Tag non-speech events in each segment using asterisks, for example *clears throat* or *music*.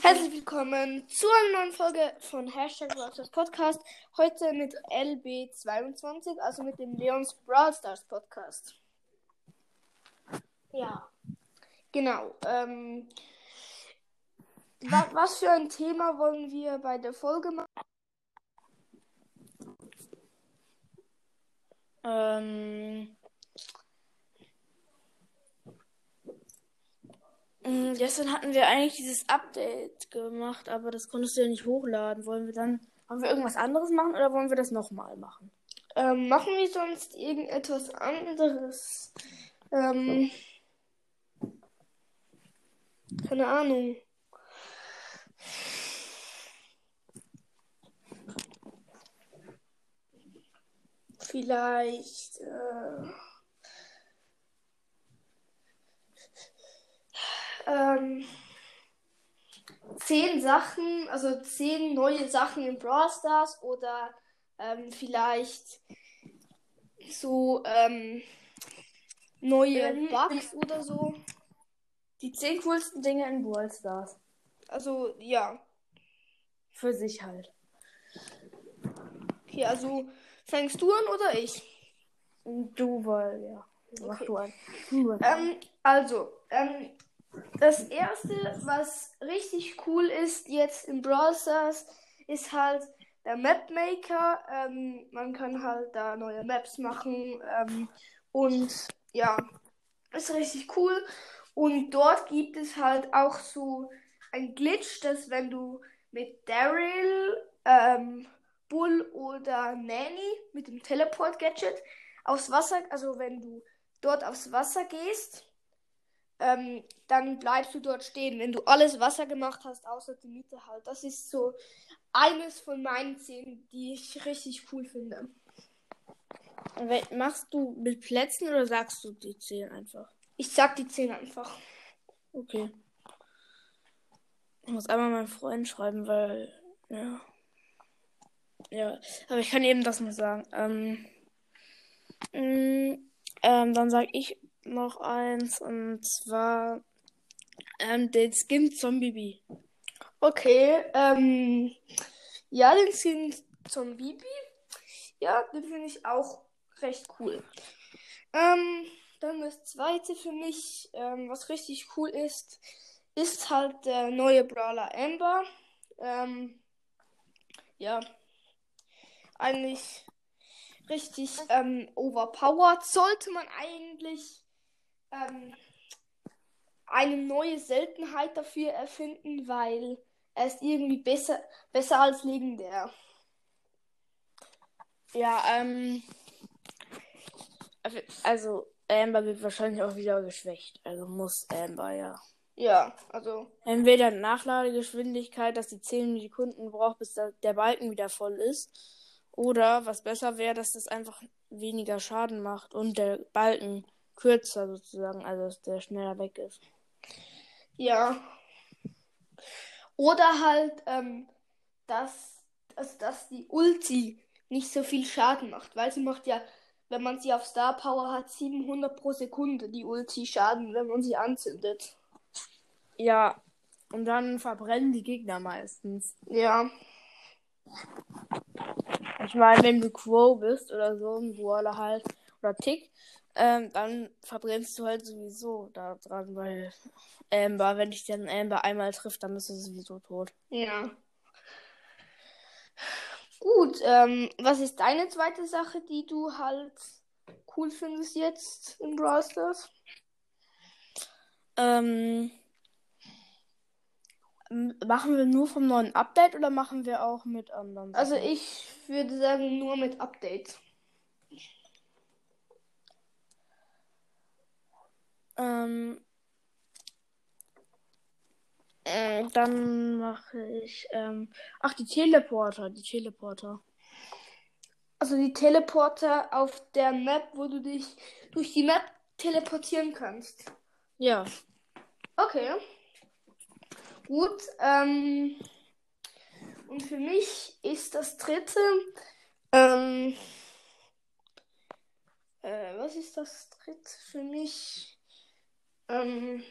Herzlich willkommen zu einer neuen Folge von Hashtag Broadstars Podcast. Heute mit LB22, also mit dem Leons Brawl Stars Podcast. Ja, genau. Ähm, wa was für ein Thema wollen wir bei der Folge machen? Ähm, gestern hatten wir eigentlich dieses Update gemacht, aber das konntest du ja nicht hochladen. Wollen wir dann, wollen wir irgendwas anderes machen oder wollen wir das nochmal machen? Ähm, machen wir sonst irgendetwas anderes? Ähm, keine Ahnung. Vielleicht. Äh, ähm, zehn Sachen, also zehn neue Sachen in Brawl Stars oder ähm, vielleicht so ähm, neue Ähm, Bugs oder so. Die zehn coolsten Dinge in Brawl Stars. Also ja. Für sich halt. Okay, also fängst du an oder ich? Du, weil, ja. Mach Okay. du an. Du an. Ähm, also, ähm, das erste, was richtig cool ist jetzt in Brawl ist halt der Mapmaker. Ähm, man kann halt da neue Maps machen ähm, und ja, ist richtig cool. Und dort gibt es halt auch so ein Glitch, dass wenn du mit Daryl, ähm, Bull oder Nanny mit dem Teleport-Gadget aufs Wasser, also wenn du dort aufs Wasser gehst, ähm, dann bleibst du dort stehen, wenn du alles Wasser gemacht hast, außer die Mitte halt. Das ist so eines von meinen Szenen, die ich richtig cool finde. Machst du mit Plätzen oder sagst du die zehn einfach? Ich sag die 10 einfach. Okay. Ich muss einmal meinem Freund schreiben, weil. Ja. Ja. Aber ich kann eben das noch sagen. Ähm. mh, ähm, dann sag ich noch eins und zwar. Ähm, den Skin Zombie. Okay, ähm, ja, den Skin zum Bibi. Ja, den finde ich auch recht cool. Ähm, dann das zweite für mich, ähm, was richtig cool ist, ist halt der neue Brawler Amber. Ähm, ja, eigentlich richtig ähm, overpowered. Sollte man eigentlich ähm, eine neue Seltenheit dafür erfinden, weil er ist irgendwie besser, besser als legendär. Ja, ähm. Also, Amber wird wahrscheinlich auch wieder geschwächt. Also muss Amber, ja. Ja, also, Entweder Nachladegeschwindigkeit, dass sie 10 Sekunden braucht, bis der Balken wieder voll ist. Oder was besser wäre, dass das einfach weniger Schaden macht und der Balken kürzer sozusagen, also dass der schneller weg ist. ja. Oder halt, ähm, dass, dass, dass die Ulti nicht so viel Schaden macht, weil sie macht ja, wenn man sie auf Star Power hat, 700 pro Sekunde die Ulti Schaden, wenn man sie anzündet. Ja, und dann verbrennen die Gegner meistens. Ja, Ich meine, wenn du Crow bist oder so, ein Brawler halt, oder Tick, ähm, dann verbrennst du halt sowieso da dran, weil Amber, wenn dich dann Amber einmal trifft, dann bist du sowieso tot. ja. Gut, ähm, was ist deine zweite Sache, die du halt cool findest jetzt in Brawl Stars? Ähm, machen wir nur vom neuen Update oder machen wir auch mit anderen? Also Sachen? ich würde sagen nur mit Update. Ähm, äh, dann mache ich, ähm, ach, die Teleporter, die Teleporter. Also die Teleporter auf der Map, wo du dich durch die Map teleportieren kannst. Ja. Okay. Gut. Ähm, und für mich ist das dritte. Ähm, äh, was ist das dritte für mich? Ähm,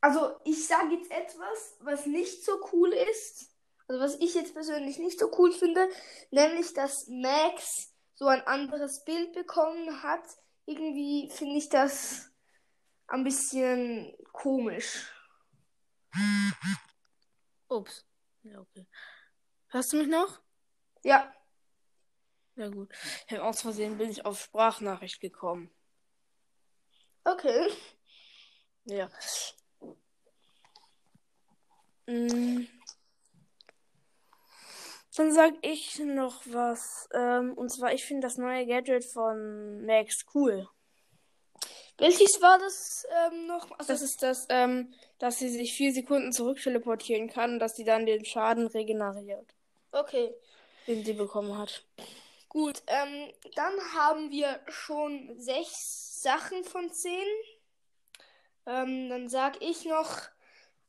also ich sage jetzt etwas, was nicht so cool ist. Also was ich jetzt persönlich nicht so cool finde, nämlich dass Max so ein anderes Bild bekommen hat. Irgendwie finde ich das ein bisschen komisch. Ups. Ja, okay. Hörst du mich noch? Ja. Ja, gut. Ich aus Versehen bin ich auf Sprachnachricht gekommen. Okay. Ja. Mm. Dann sag ich noch was. Ähm, und zwar, ich finde das neue Gadget von Max cool. Welches war das ähm, noch? Also, das ist das, ähm, dass sie sich vier Sekunden zurück teleportieren kann und dass sie dann den Schaden regeneriert. Okay. Den sie bekommen hat. Gut, ähm, dann haben wir schon sechs Sachen von zehn. Ähm, dann sag ich noch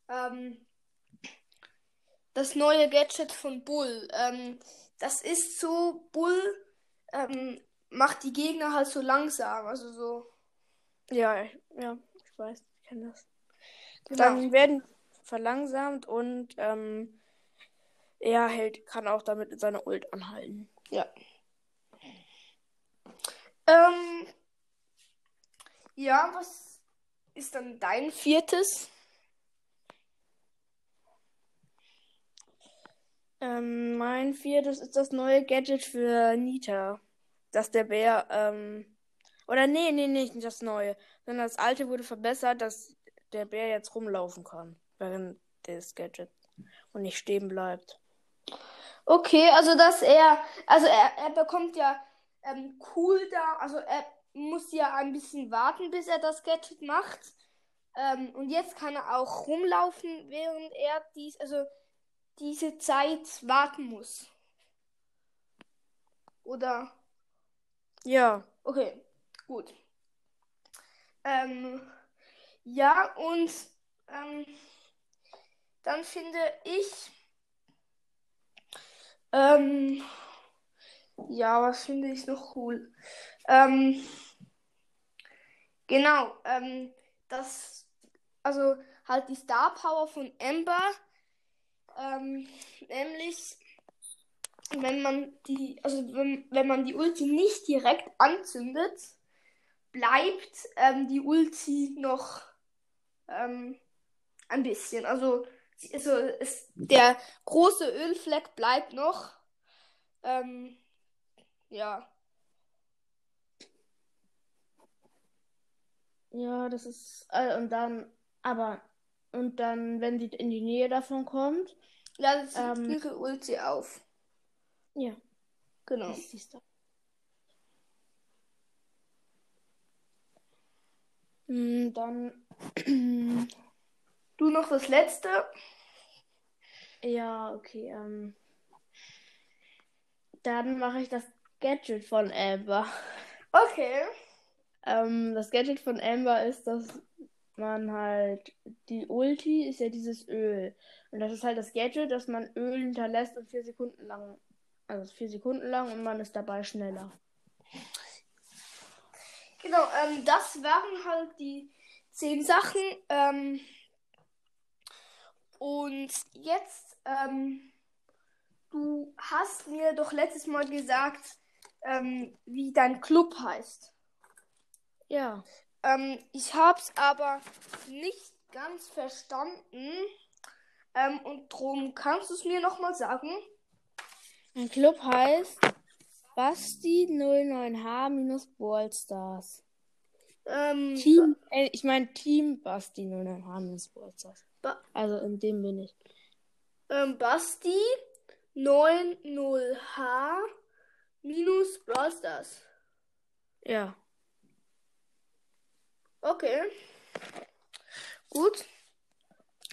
ähm, das neue Gadget von Bull. Ähm, das ist so, Bull ähm, macht die Gegner halt so langsam, also so. Ja, ja, ich weiß, ich kenne das. Genau. Dann werden verlangsamt und ähm, er hält, kann auch damit seine Ult anhalten. Ja. Ähm, ja, was ist dann dein viertes? Ähm, mein viertes ist das neue Gadget für Nita. Dass der Bär, ähm, oder nee, nee, nee, nicht das neue. Sondern das alte wurde verbessert, dass der Bär jetzt rumlaufen kann. Während des Gadgets. Und nicht stehen bleibt. Okay, also dass er, also er, er bekommt ja ähm, cool da, also er muss ja ein bisschen warten, bis er das Gadget macht. Ähm, und jetzt kann er auch rumlaufen, während er dies, also diese Zeit warten muss. Oder? Ja. Okay, gut. Ähm, ja, und ähm, dann finde ich, ähm, ja, was finde ich noch cool? Ähm, genau, ähm, das, also halt die Star Power von Ember ähm, nämlich, wenn man die, also wenn, wenn man die Ulti nicht direkt anzündet, bleibt ähm, die Ulti noch ähm, ein bisschen. Also, also es, der große Ölfleck bleibt noch. Ähm, ja. Ja, das ist. Äh, und dann, aber und dann, wenn sie in die Nähe davon kommt, ladet sie ähm, ihre Ulti auf. Ja. Genau. Das siehst du. Mm, dann. *clears throat* du noch das letzte? Ja, okay. Ähm, dann mache ich das Gadget von Amber. Okay. Ähm, das Gadget von Amber ist, dass man halt, die Ulti ist ja dieses Öl. Und das ist halt das Gadget, dass man Öl hinterlässt und vier Sekunden lang, also vier Sekunden lang und man ist dabei schneller. Genau, ähm, das waren halt die zehn Sachen. Ähm, und jetzt, ähm, du hast mir doch letztes Mal gesagt, ähm, wie dein Club heißt. Ja. Ähm, ich habe es aber nicht ganz verstanden. Ähm, und drum kannst du es mir nochmal sagen? Mein Club heißt Basti09H minus Ballstars. Ähm, Team, äh, ich meine Team Basti 09H minus Ballstars. Ba also in dem bin ich. Ähm, Basti 90H minus Ballstars. Ja. Okay. Gut.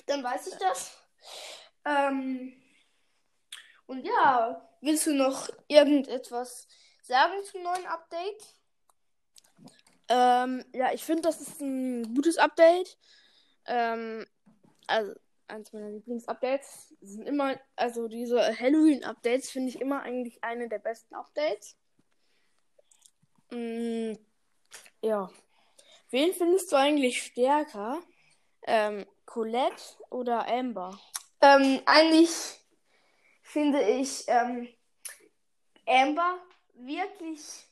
Dann weiß ich das. Ähm, und ja, willst du noch irgendetwas sagen zum neuen Update? Ähm, ja, ich finde, das ist ein gutes Update. Ähm, also, eins meiner Lieblingsupdates sind immer, also diese Halloween-Updates finde ich immer eigentlich eine der besten Updates. Mm, ja. Wen findest du eigentlich stärker? Ähm, Colette oder Amber? Ähm, eigentlich finde ich ähm, Amber wirklich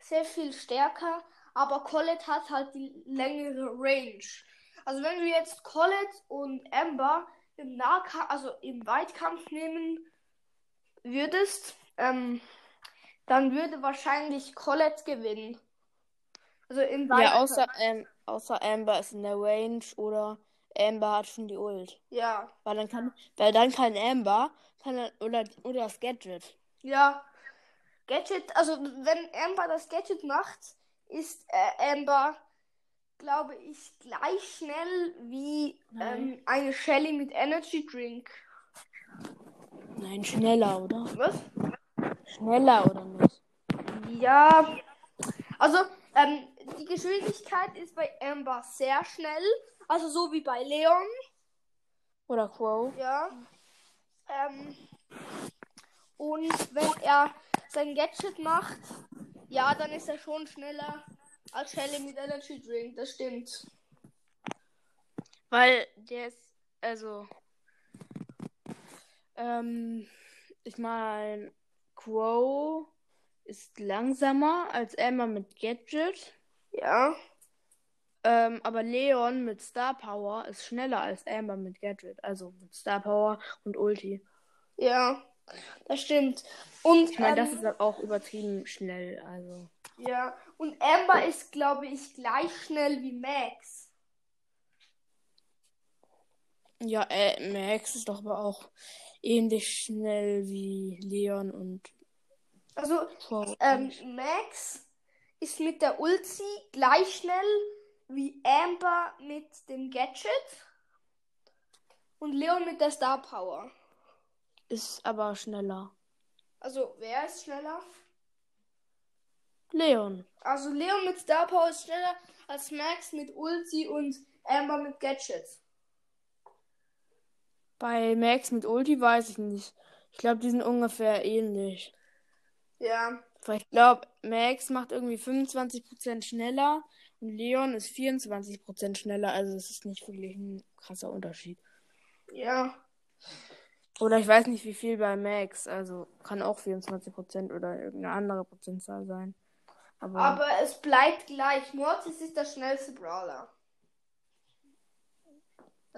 sehr viel stärker, aber Colette hat halt die längere Range. Also wenn du jetzt Colette und Amber im Nahkampf, also im Weitkampf nehmen würdest, ähm, dann würde wahrscheinlich Colette gewinnen. Also im Weitkampf. Ja, außer, ähm, außer Amber ist in der Range oder Amber hat schon die Ult. Ja. Weil dann kann, weil dann kann Amber kann er, oder, oder das Gadget. Ja. Gadget, also wenn Amber das Gadget macht, ist äh, Amber, glaube ich, gleich schnell wie ähm, eine Shelly mit Energy Drink. Nein, schneller, oder? Was? Schneller, oder nicht? Ja. Also, ähm, die Geschwindigkeit ist bei Amber sehr schnell. Also so wie bei Leon. Oder Crow. Ja. Ähm, und wenn er sein Gadget macht, ja, dann ist er schon schneller als mit Energy Drink. Das stimmt. Weil der ist, also, ähm, ich meine, Crow ist langsamer als Emma mit Gadget. Ja. Ähm, aber Leon mit Star Power ist schneller als Amber mit Gadget. Also mit Star Power und Ulti. Ja, das stimmt. Und ich meine, ähm, das ist halt auch übertrieben schnell. Also. Ja, und Amber ist, glaube ich, gleich schnell wie Max. Ja, äh, Max ist doch aber auch ähnlich schnell wie Leon und. Also, ähm, Max ist mit der Ulti gleich schnell wie Amber mit dem Gadget und Leon mit der Star Power. Ist aber schneller. Also, wer ist schneller? Leon. Also, Leon mit Star Power ist schneller als Max mit Ulti und Amber mit Gadget. Bei Max mit Ulti weiß ich nicht. Ich glaube, die sind ungefähr ähnlich. Ja. Weil ich glaube, Max macht irgendwie 25% schneller und Leon ist 24% schneller. Also es ist nicht wirklich ein krasser Unterschied. Ja. Oder ich weiß nicht, wie viel bei Max. Also kann auch 24% oder irgendeine andere Prozentzahl sein. Aber, Aber es bleibt gleich. Mortis ist der schnellste Brawler.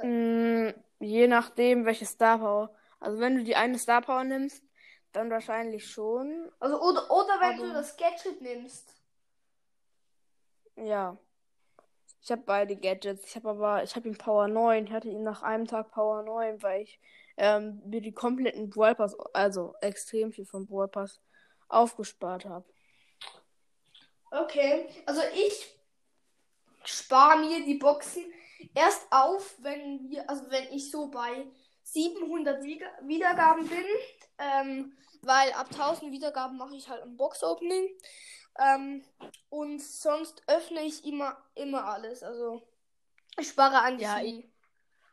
Mm, je nachdem, welche Star Power. Also wenn du die eine Star Power nimmst, dann wahrscheinlich schon. Also oder, oder wenn aber... du das Gadget nimmst. Ja. Ich habe beide Gadgets. Ich habe aber, ich habe ihn Power 9. Ich hatte ihn nach einem Tag Power 9, weil ich ähm, mir die kompletten Brawl Pass, also extrem viel vom Brawl Pass aufgespart habe. Okay, also ich spare mir die Boxen erst auf, wenn wir, also wenn ich so bei 700 Wiedergaben bin, ähm, weil ab 1000 Wiedergaben mache ich halt ein Box-Opening. Ähm, und sonst öffne ich immer, immer alles. Also ich spare eigentlich ja, die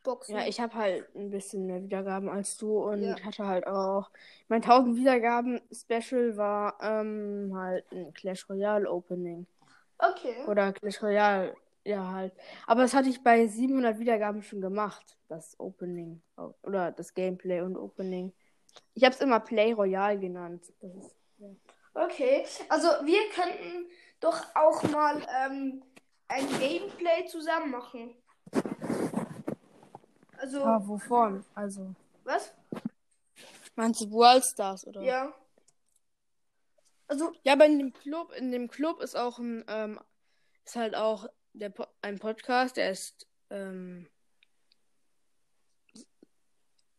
Boxen. Ja, ich habe halt ein bisschen mehr Wiedergaben als du und ja. hatte halt auch. Mein 1000 Wiedergaben Special war ähm, halt ein Clash Royale Opening. Okay. Oder Clash Royale, ja halt. Aber das hatte ich bei 700 Wiedergaben schon gemacht, das Opening. Oder das Gameplay und Opening. Ich habe es immer Play Royale genannt. Ist, ja. Okay, also wir könnten doch auch mal ähm, ein Gameplay zusammen machen. Also. Ah, wovon? Also. Was? Meinst du Brawl Stars oder? Ja. Also. Ja, aber in dem Club, in dem Club ist auch ein, ähm, ist halt auch der ein Podcast, der ist, ähm,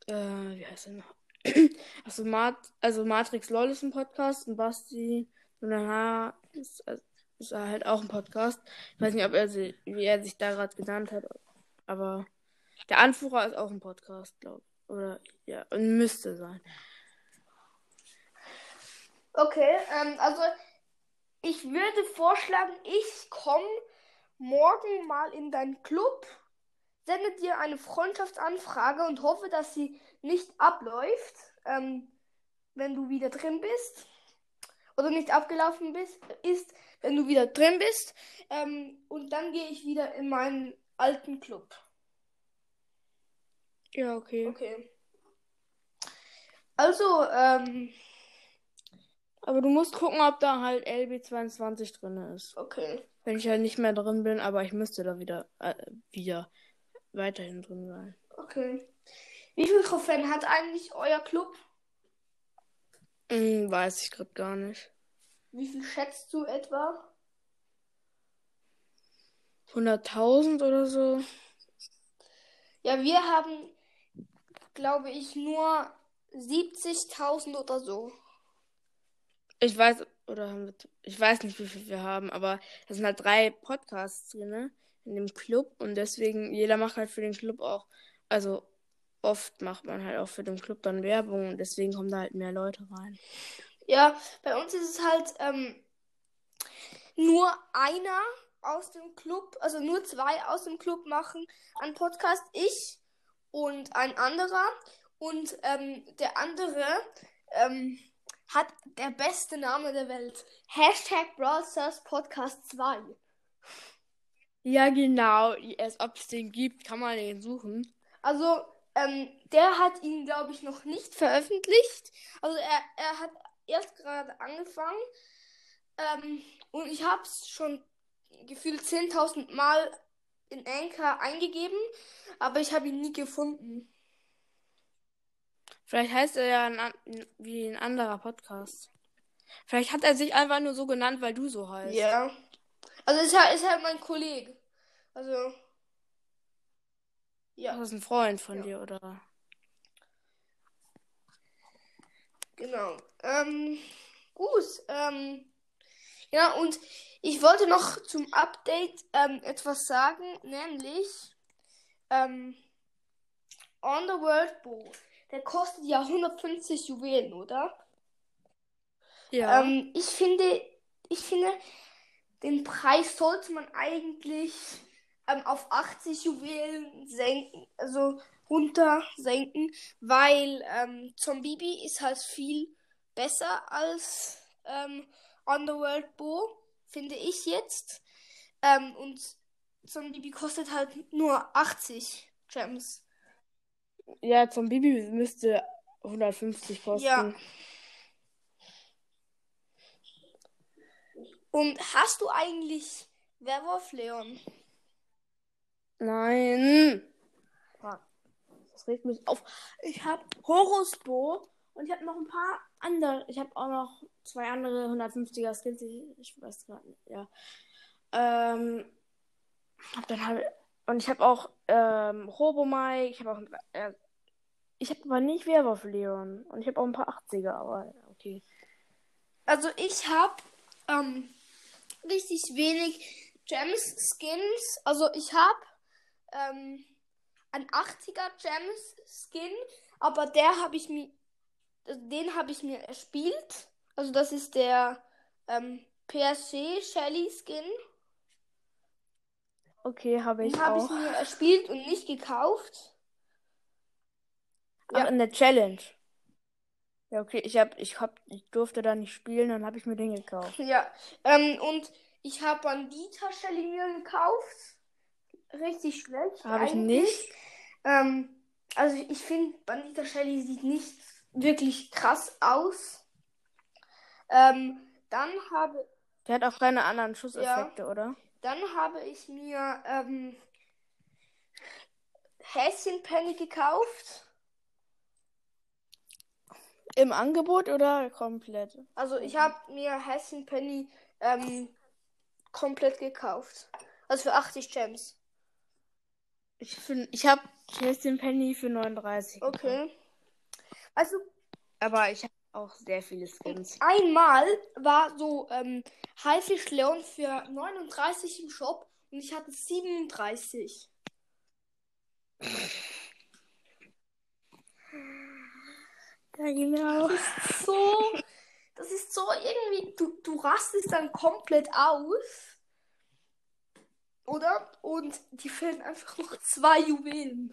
äh, wie heißt der noch? *clears throat* also, Mat also Matrix LOL ist ein Podcast und Basti und danach ist, ist er halt auch ein Podcast. Ich weiß nicht, ob er sie, wie er sich da gerade genannt hat, aber der Anführer ist auch ein Podcast, glaube ich. Oder ja, und müsste sein. Okay, ähm, also ich würde vorschlagen, ich komme morgen mal in deinen Club sende dir eine Freundschaftsanfrage und hoffe, dass sie nicht abläuft, ähm, wenn du wieder drin bist. Oder nicht abgelaufen bist, ist, wenn du wieder drin bist. Ähm, und dann gehe ich wieder in meinen alten Club. Ja, okay. Okay. Also, ähm, Aber du musst gucken, ob da halt LB22 drin ist. okay. Wenn ich halt nicht mehr drin bin, aber ich müsste da wieder, äh, wieder weiterhin drin sein. Okay. Wie viele Trophäen hat eigentlich euer Club? Hm, weiß ich gerade gar nicht. Wie viel schätzt du etwa? 100.000 oder so? Ja, wir haben, glaube ich, nur 70.000 oder so. Ich weiß, oder haben wir, ich weiß nicht, wie viel wir haben, aber es sind halt drei Podcasts drin, ne? In dem Club und deswegen, jeder macht halt für den Club auch, also oft macht man halt auch für den Club dann Werbung und deswegen kommen da halt mehr Leute rein. Ja, bei uns ist es halt ähm, nur einer aus dem Club, also nur zwei aus dem Club machen einen Podcast, ich und ein anderer. Und ähm, der andere ähm, hat der beste Name der Welt. Hashtag Brawl Stars Podcast 2. Ja, genau, als ob es den gibt, kann man den suchen. Also, ähm, der hat ihn, glaube ich, noch nicht veröffentlicht. Also, er, er hat erst gerade angefangen. Ähm, und ich habe es schon gefühlt 10.000 Mal in Anchor eingegeben, aber ich habe ihn nie gefunden. Vielleicht heißt er ja ein, wie ein anderer Podcast. Vielleicht hat er sich einfach nur so genannt, weil du so heißt. Ja. Also, ist halt, ist halt mein Kollege. Also, ja, Das ist ein Freund von Ja. dir, oder? genau. Ähm, gut. Ähm, ja, und ich wollte noch zum Update ähm, etwas sagen, nämlich ähm, Underworld Bow. Der kostet ja 150 Juwelen, oder? Ja. Ähm, ich finde, ich finde, den Preis sollte man eigentlich ähm, auf 80 Juwelen senken, also runter senken, weil ähm, Zombibi ist halt viel besser als ähm, Underworld Bo, finde ich jetzt. Ähm, und Zombibi kostet halt nur 80 Gems. ja, zum Bibi müsste 150 kosten. Ja. Und hast du eigentlich Werwolf Leon? Nein. Das regt mich auf. Ich habe Horusbo und ich habe noch ein paar andere. Ich habe auch noch zwei andere 150er Skins. Ich, weiß gerade nicht. Ja. Ähm. Hab dann halt, und ich habe auch ähm, Robomai. Ich habe auch. Äh, ich habe aber nicht Werwolf Leon. Und ich habe auch ein paar 80er, aber okay. Also ich habe ähm, richtig wenig Gems Skins. Also ich habe ähm, ein 80er Gems Skin, aber der habe ich mir, den habe ich mir erspielt. Also das ist der ähm, PSG Shelly Skin. Okay, habe ich Den habe ich auch. mir erspielt und nicht gekauft. Ach, ja. in der Challenge. Ja, okay, ich hab, ich hab, ich durfte da nicht spielen, dann habe ich mir den gekauft. Ja, ähm, und ich habe Bandita Shelly mir gekauft. Richtig schlecht. Habe ich nicht. Ähm, also ich finde, Bandita Shelly sieht nicht wirklich krass aus. Ähm, dann habe, Der hat auch keine anderen Schusseffekte, oder? dann habe ich mir ähm, Häschenpenny gekauft. Im Angebot oder komplett? Also ich habe mir Häschenpenny ähm, komplett gekauft. Also für 80 Gems. Ich finde, ich habe Chasing Penny für 39. gekauft. Also Aber ich habe auch sehr viele Skins. einmal war so ähm, Haifisch Leon für 39 im Shop und ich hatte 37. Ja, genau. So, das ist so irgendwie, du, du rastest dann komplett aus. Oder? Und die fehlen einfach noch zwei Juwelen.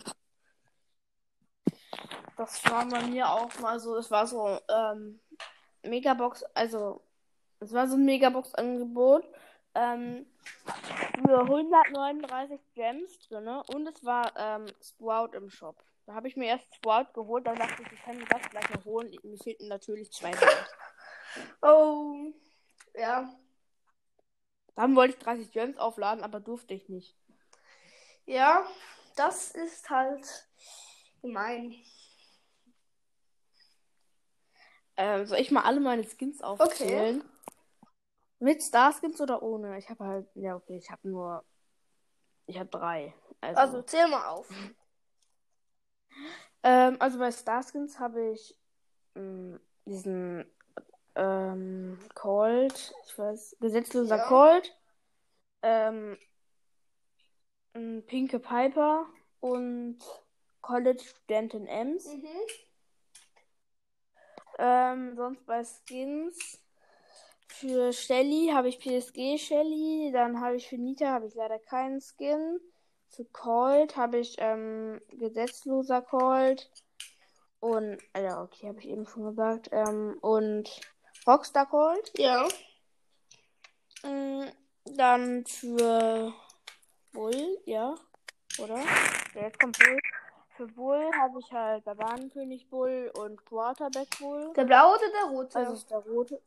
Das war bei mir auch mal so. Es war so ähm, Megabox, also es war so ein Megabox-Angebot. Ähm, für 139 Gems drin und es war ähm, Sprout im Shop. Da habe ich mir erst Sprout geholt, dann dachte ich, ich kann mir das gleich noch holen. Mir fehlten natürlich zwei Gems. *laughs* Oh. Ja. Dann wollte ich 30 Gems aufladen, aber durfte ich nicht. Ja, das ist halt gemein. Ähm, soll ich mal alle meine Skins aufzählen? Mit Starskins oder ohne? Ich habe halt, ja okay, ich habe nur, ich habe drei. Also, Also zähl mal auf. *laughs* ähm, also bei Starskins habe ich mh, diesen ähm, Cold, ich weiß, gesetzloser Ja. Cold, ähm, Pinke Piper und College Studentin Ems. Mhm. Ähm, sonst bei Skins. Für Shelly habe ich PSG Shelly. Dann habe ich für Nita habe ich leider keinen Skin. Für Colt habe ich ähm, gesetzloser Colt. Und, äh, ja, okay, habe ich eben schon gesagt. Ähm, und Rockstar Colt. Ja. Mm, Dann für Bull, ja. Oder? Jetzt kommt Bull. Für Bull habe ich halt Barbarenkönig Bull und Quarterback Bull. Der blaue oder der rote? Also ist der rote.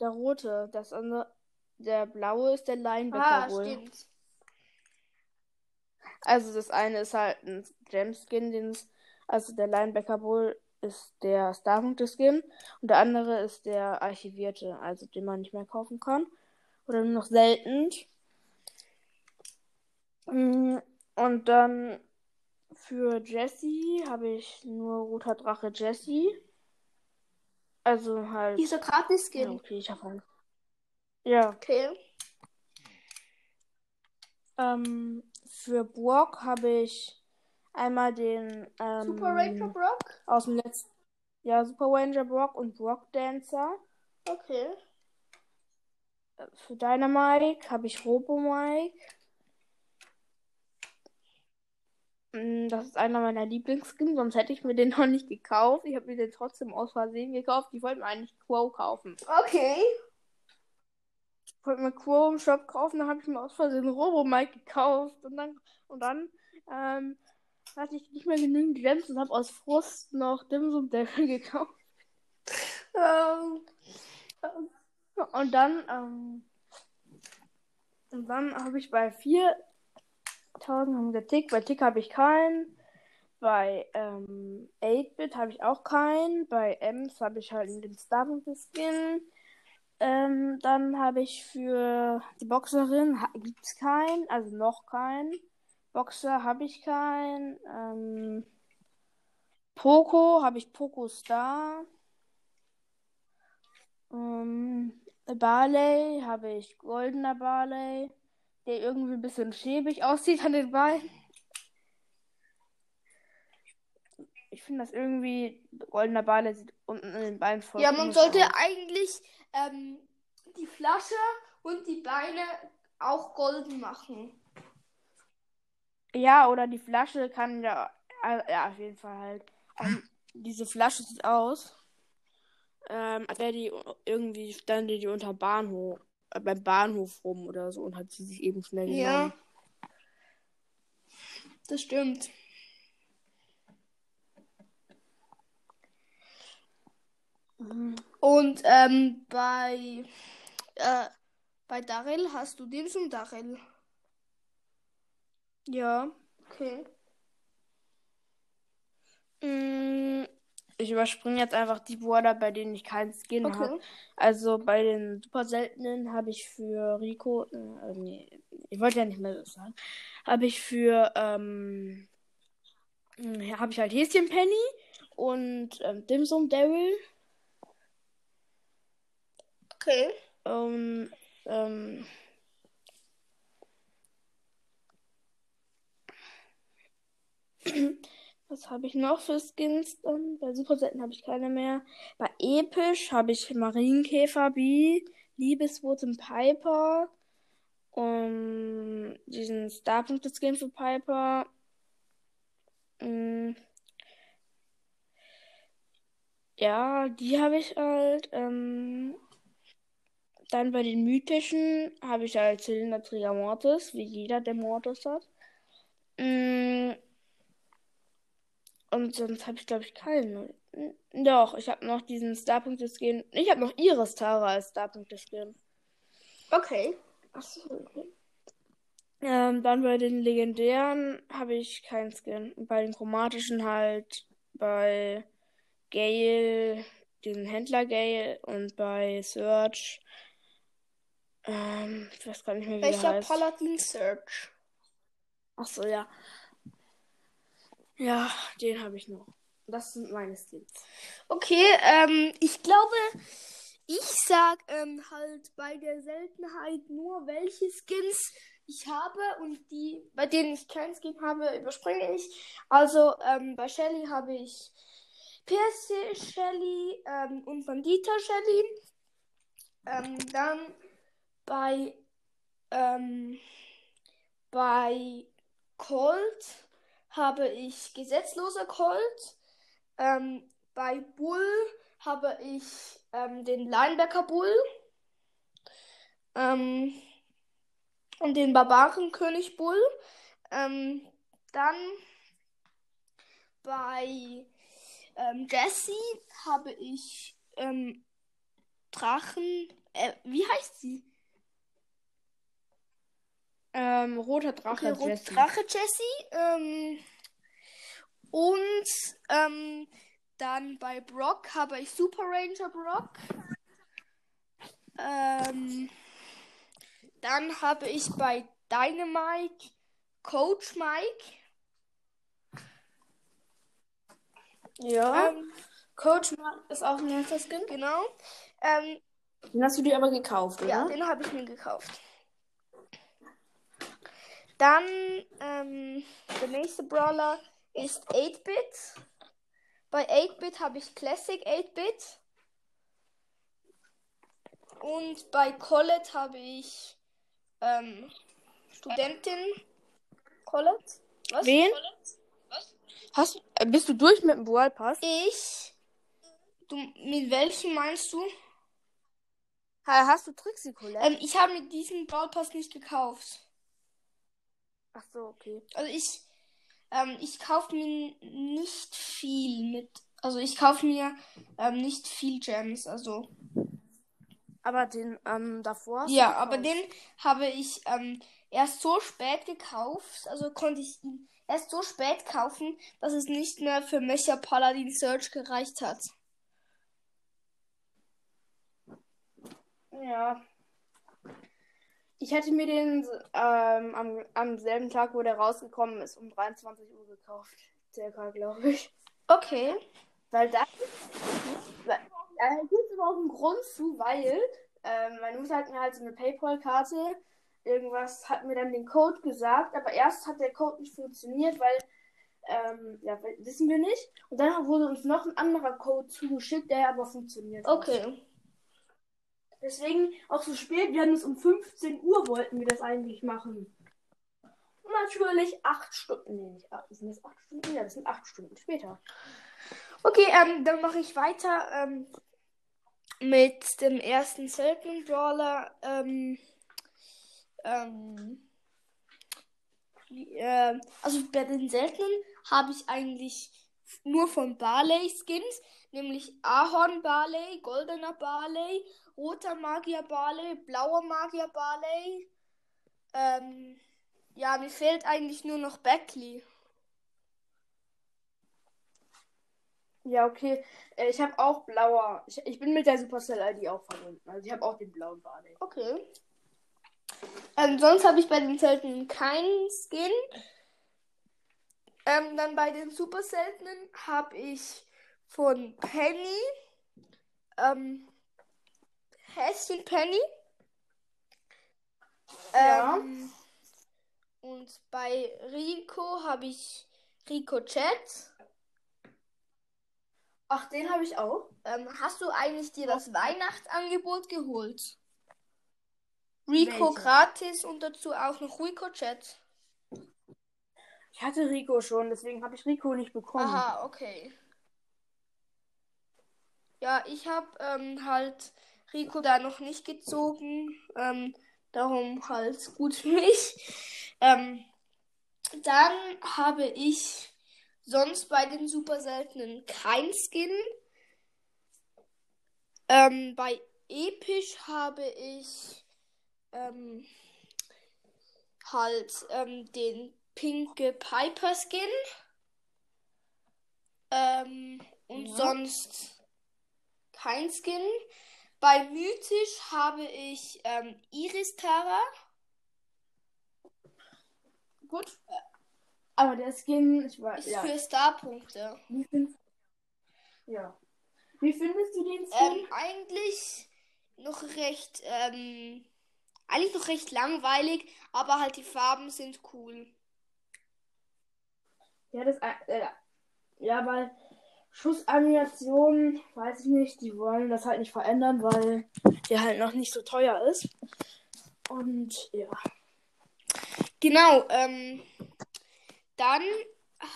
Der rote. Das andere. Der blaue ist der Linebacker ah, Bull. stimmt. Also das eine ist halt ein Gem-Skin, den also der Linebacker Bull ist der Starpunkte-Skin und der andere ist der archivierte, also den man nicht mehr kaufen kann. Oder nur noch selten. Mm, Und dann für Jessie habe ich nur roter Drache Jessie. Also halt. Dieser Ja, Gratis-Skin. okay, ich habe halt. Ja. Okay. Ähm, für Brock habe ich einmal den ähm, Super Ranger Brock. aus dem letzten ja Super Ranger Brock und Brock Dancer. Okay. Für Dynamite habe ich Robo Mike. Mm, Das ist einer meiner Lieblingsskins, sonst hätte ich mir den *laughs* noch nicht gekauft. Ich habe mir den trotzdem aus Versehen gekauft. Ich wollte mir eigentlich Quo kaufen. Okay. Ich wollte mir Quo im Shop kaufen, dann habe ich mir aus Versehen Robo Mike gekauft. Und dann, und dann ähm, hatte ich nicht mehr genügend Gems und habe aus Frust noch Dimsum Devil *laughs* gekauft. Ähm, Und dann, ähm, und dann habe ich bei 4000 haben Tick. Bei Tick habe ich keinen. Bei ähm, 8-Bit habe ich auch keinen. Bei Ems habe ich halt den Starpunkte-Skin. Ähm, dann habe ich für die Boxerin gibt es keinen, also noch keinen. Boxer habe ich keinen. Ähm, Poco habe ich Poco Star. Ähm, Barley habe ich goldener Barley, der irgendwie ein bisschen schäbig aussieht an den Beinen. Ich finde das irgendwie, goldener Barley sieht unten an den Beinen voll ja, man sollte aus. eigentlich ähm, die Flasche und die Beine auch golden machen. Ja, oder die Flasche kann ja, äh, ja, auf jeden Fall halt. Ähm, diese Flasche sieht aus, ähm, als wäre die irgendwie, stand die unter Bahnhof, beim Bahnhof rum oder so und hat sie sich eben schnell Ja. genommen. Das stimmt. Und ähm, bei, äh, bei Daryl hast du den zum Daryl. Ja. Okay. Mm, Ich überspringe jetzt einfach die Border, bei denen ich keinen Skin Okay. habe. Also bei den super seltenen habe ich für Rico, äh, nee, ich wollte ja nicht mehr das sagen, habe ich für, ähm, ja, habe ich halt Häschen Penny und ähm, Dimsum Daryl Okay. und ähm, Was habe ich noch für Skins? Dann? Bei Super Selten habe ich keine mehr. Bei Episch habe ich Marienkäfer B, Liebesboten Piper, um, diesen Starpunkte-Skin für Piper. Mm. Ja, die habe ich halt. Ähm, dann bei den mythischen habe ich halt Zylinderträger Mortis, wie jeder, der Mortis hat. Mm, Und sonst habe ich, glaube ich, keinen. Doch, ich habe noch diesen Starpunkte-Skin. Ich habe noch Iris Tara als Starpunkte-Skin. Okay. Achso, okay. Ähm, dann bei den legendären habe ich keinen Skin. Bei den chromatischen halt bei Gale, den Händler Gale und bei Search. Ähm, ich weiß gar nicht mehr, wie Welcher der heißt. Paladin Search? Achso, ja. Ja, den habe ich noch. Das sind meine Skins. Okay, ähm, ich glaube, ich sag ähm, halt bei der Seltenheit nur, welche Skins ich habe und die, bei denen ich keinen Skin habe, überspringe ich. Also ähm, bei Shelly habe ich PSC Shelly ähm, und Bandita Shelly. Ähm, dann bei ähm, bei Colt habe ich gesetzloser Colt. Ähm, bei Bull habe ich ähm, den Linebacker Bull. Ähm, und den Barbarenkönig Bull. Ähm, dann bei ähm, Jessie habe ich ähm, Drachen. Äh, wie heißt sie? Ähm, roter Drache. Okay, Rot Jessie. Drache Jessie. Ähm, und ähm, dann bei Brock habe ich Super Ranger Brock. Ähm, dann habe ich bei Dynamite Coach Mike. Ja. Ähm, Coach Mark ist auch ein erster Skin. genau. Ähm, Den hast du dir aber gekauft, oder? ja, den habe ich mir gekauft. Dann ähm, der nächste Brawler ist 8-Bit. Bei 8-Bit habe ich Classic 8-Bit. Und bei Colette habe ich ähm, Studentin Colette. Was? Wen? Colette? Hast, äh, bist du durch mit dem Brawl Pass? Ich. Du, mit welchem meinst du? Ha- Hast du Trixie Colette? Ähm, ich habe mir diesen Brawl Pass nicht gekauft. Ach so, okay. Also ich, ähm, ich kaufe mir nicht viel mit. Also ich kaufe mir ähm, nicht viel Gems. Also Aber den ähm, davor ja, aber den habe ich ähm, erst so spät gekauft. Also konnte ich ihn erst so spät kaufen, dass es nicht mehr für Mecha Paladin Search gereicht hat. Ja. Ich hätte mir den ähm, am, am selben Tag, wo der rausgekommen ist, um 23 Uhr gekauft. Circa, glaube ich. Okay. Weil da. Gibt es aber auch einen Grund zu, weil ähm, meine Mutter hat mir halt so eine Paypal-Karte, irgendwas, hat mir dann den Code gesagt, aber erst hat der Code nicht funktioniert, weil, ähm, ja, wissen wir nicht. Und dann wurde uns noch ein anderer Code zugeschickt, der aber funktioniert. hat. Okay. Deswegen auch so spät, wir hatten es um 15 Uhr, wollten wir das eigentlich machen. Natürlich acht Stunden, nee, nicht acht, sind das acht Stunden? Ja, das sind acht Stunden später. Okay, ähm, dann mache ich weiter ähm, mit dem ersten seltenen Brawler. Ähm, ähm, ähm, also bei den seltenen habe ich eigentlich nur von Barley Skins, nämlich Ahorn Barley, goldener Barley, roter Magier Barley, blauer Magier Barley. Ähm, ja, mir fehlt eigentlich nur noch Beckley. Ja, okay. Äh, Ich habe auch blauer. Ich, ich bin mit der Supercell-ID auch verbunden. Also ich habe auch den blauen Barley. Okay. Ähm, sonst habe ich bei den seltenen keinen Skin. Ähm, dann bei den super seltenen habe ich von Penny ähm, Häschen Penny. Ja. Ähm, und bei Rico habe ich Rico Chat. Ach, den habe ich auch. Ähm, hast du eigentlich dir das Weihnachtsangebot geholt? Rico Welches? gratis und dazu auch noch Rico Chat. Ich hatte Rico schon, deswegen habe ich Rico nicht bekommen. Aha, okay. Ja, ich habe ähm, halt Rico da noch nicht gezogen. Ähm, darum halt gut für mich. Ähm, dann habe ich sonst bei den super seltenen kein Skin. Ähm, bei episch habe ich ähm, halt ähm, den pinke Piper Skin. Ähm, und Ja. sonst kein Skin. Bei mythisch habe ich ähm, Iris Tara. Gut. Aber der Skin, ich weiß. Ist Ja. für Starpunkte. Wie findest, ja. Wie findest du den Skin? Ähm, eigentlich noch recht, ähm, eigentlich noch recht langweilig, aber halt die Farben sind cool. Ja, das, äh, ja, weil Schussanimation, weiß ich nicht, die wollen das halt nicht verändern, weil der halt noch nicht so teuer ist. Und ja. Genau, ähm, dann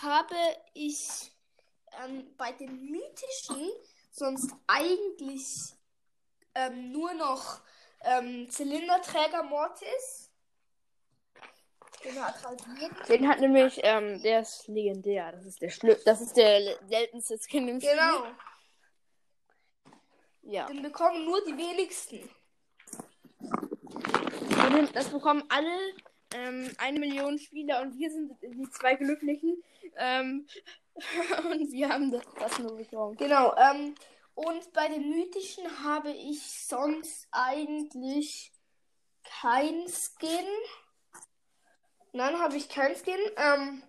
habe ich ähm, bei den mythischen sonst eigentlich ähm, nur noch ähm, Zylinderträger Mortis. Den hat halt. Den hat nämlich, ähm, der ist legendär. Das ist der Schlü das ist der seltenste Skin im Spiel. Genau, Ja. den bekommen nur die wenigsten. Den- das bekommen alle ähm, eine Million Spieler und wir sind die zwei Glücklichen. Ähm, *laughs* und wir haben das, das nur bekommen. Genau, ähm, und bei den mythischen habe ich sonst eigentlich kein Skin. Nein, habe ich kein Skin. Ähm,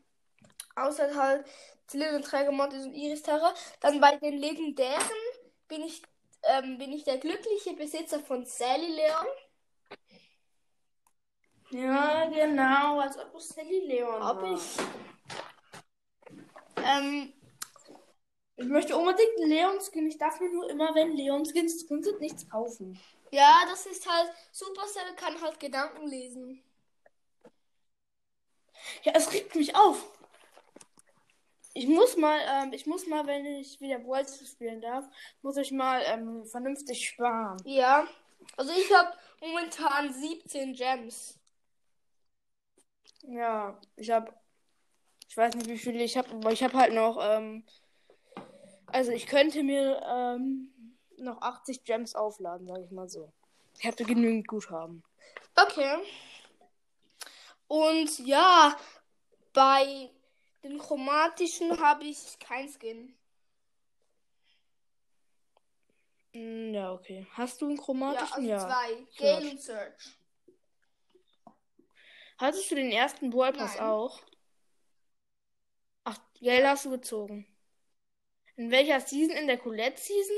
außer halt Zylinderträger, Montes und Iris Terra. Dann bei den legendären bin ich, ähm, bin ich der glückliche Besitzer von Sally Leon. Ja, genau, als ob es Sally Leon Hab war. ich. Ähm, Ich möchte unbedingt einen Leon-Skin. Ich darf mir nur immer, wenn Leon-Skins drin sind, nichts kaufen. ja, das ist halt, Supercell kann halt Gedanken lesen. Ja, es regt mich auf. Ich muss mal, ähm, ich muss mal, wenn ich wieder World spielen darf, muss ich mal ähm, vernünftig sparen. Ja, also ich habe momentan 17 Gems. Ja, ich habe, ich weiß nicht, wie viele ich habe, aber ich habe halt noch, ähm, also ich könnte mir ähm, noch 80 Gems aufladen, sage ich mal so. Ich habe genügend Guthaben. Okay. Und ja, bei den chromatischen habe ich kein Skin. Mm, Ja, okay. Hast du einen Ja, chromatischen? also zwei. Ja. Gale und Search. Hattest du den ersten Brawl Pass Nein. auch? Ach, Gale hast du gezogen. In welcher Season? In der Colette Season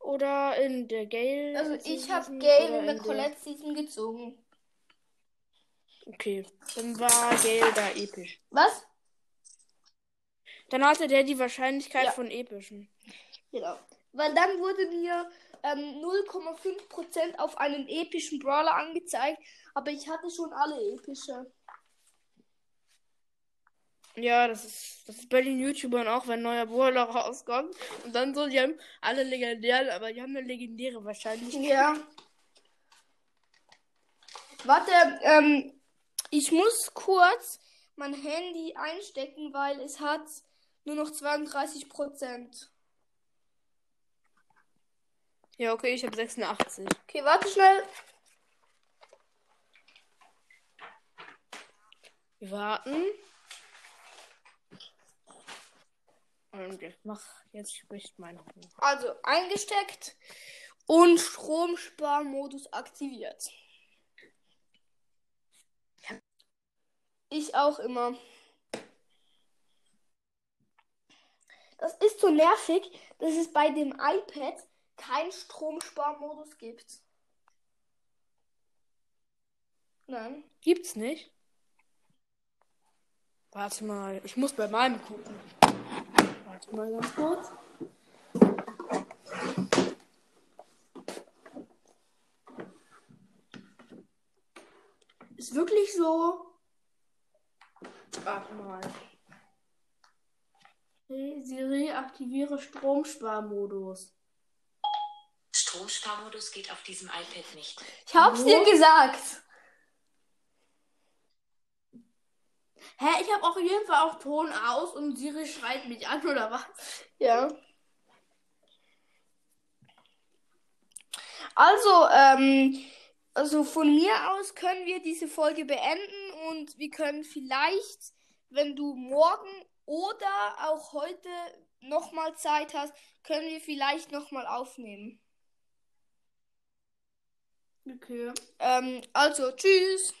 oder in der Gale? Also ich habe Gale in der der- Colette Season gezogen. Okay, dann war Gale da episch. Was? Dann hatte der die Wahrscheinlichkeit Ja. von epischen. Genau. Weil dann wurde mir ähm, 0,5% auf einen epischen Brawler angezeigt, aber ich hatte schon alle epische. Ja, das ist, das ist bei den YouTubern auch, wenn ein neuer Brawler rauskommt. Und dann so, die haben alle legendären, aber die haben eine legendäre Wahrscheinlichkeit. Ja. Warte, ähm, ich muss kurz mein Handy einstecken, weil es hat nur noch 32 Prozent. Ja, okay, ich habe 86. Okay, warte schnell. Wir warten. Und jetzt mach, jetzt spricht mein Hund. Also eingesteckt und Stromsparmodus aktiviert. Ich auch immer. Das ist so nervig, dass es bei dem iPad keinen Stromsparmodus gibt. Nein. Gibt's nicht? Warte mal, ich muss bei meinem gucken. Warte mal ganz kurz. Ist wirklich so. Warte mal. Hey Siri, aktiviere Stromsparmodus. Stromsparmodus geht auf diesem iPad nicht. Ich hab's dir gesagt. Hä, ich habe auf jeden Fall auch Ton aus und Siri schreit mich an, oder was? Ja. Also, ähm, also von mir aus können wir diese Folge beenden und wir können vielleicht, wenn du morgen oder auch heute nochmal Zeit hast, können wir vielleicht nochmal aufnehmen. Okay. Ähm, also, tschüss.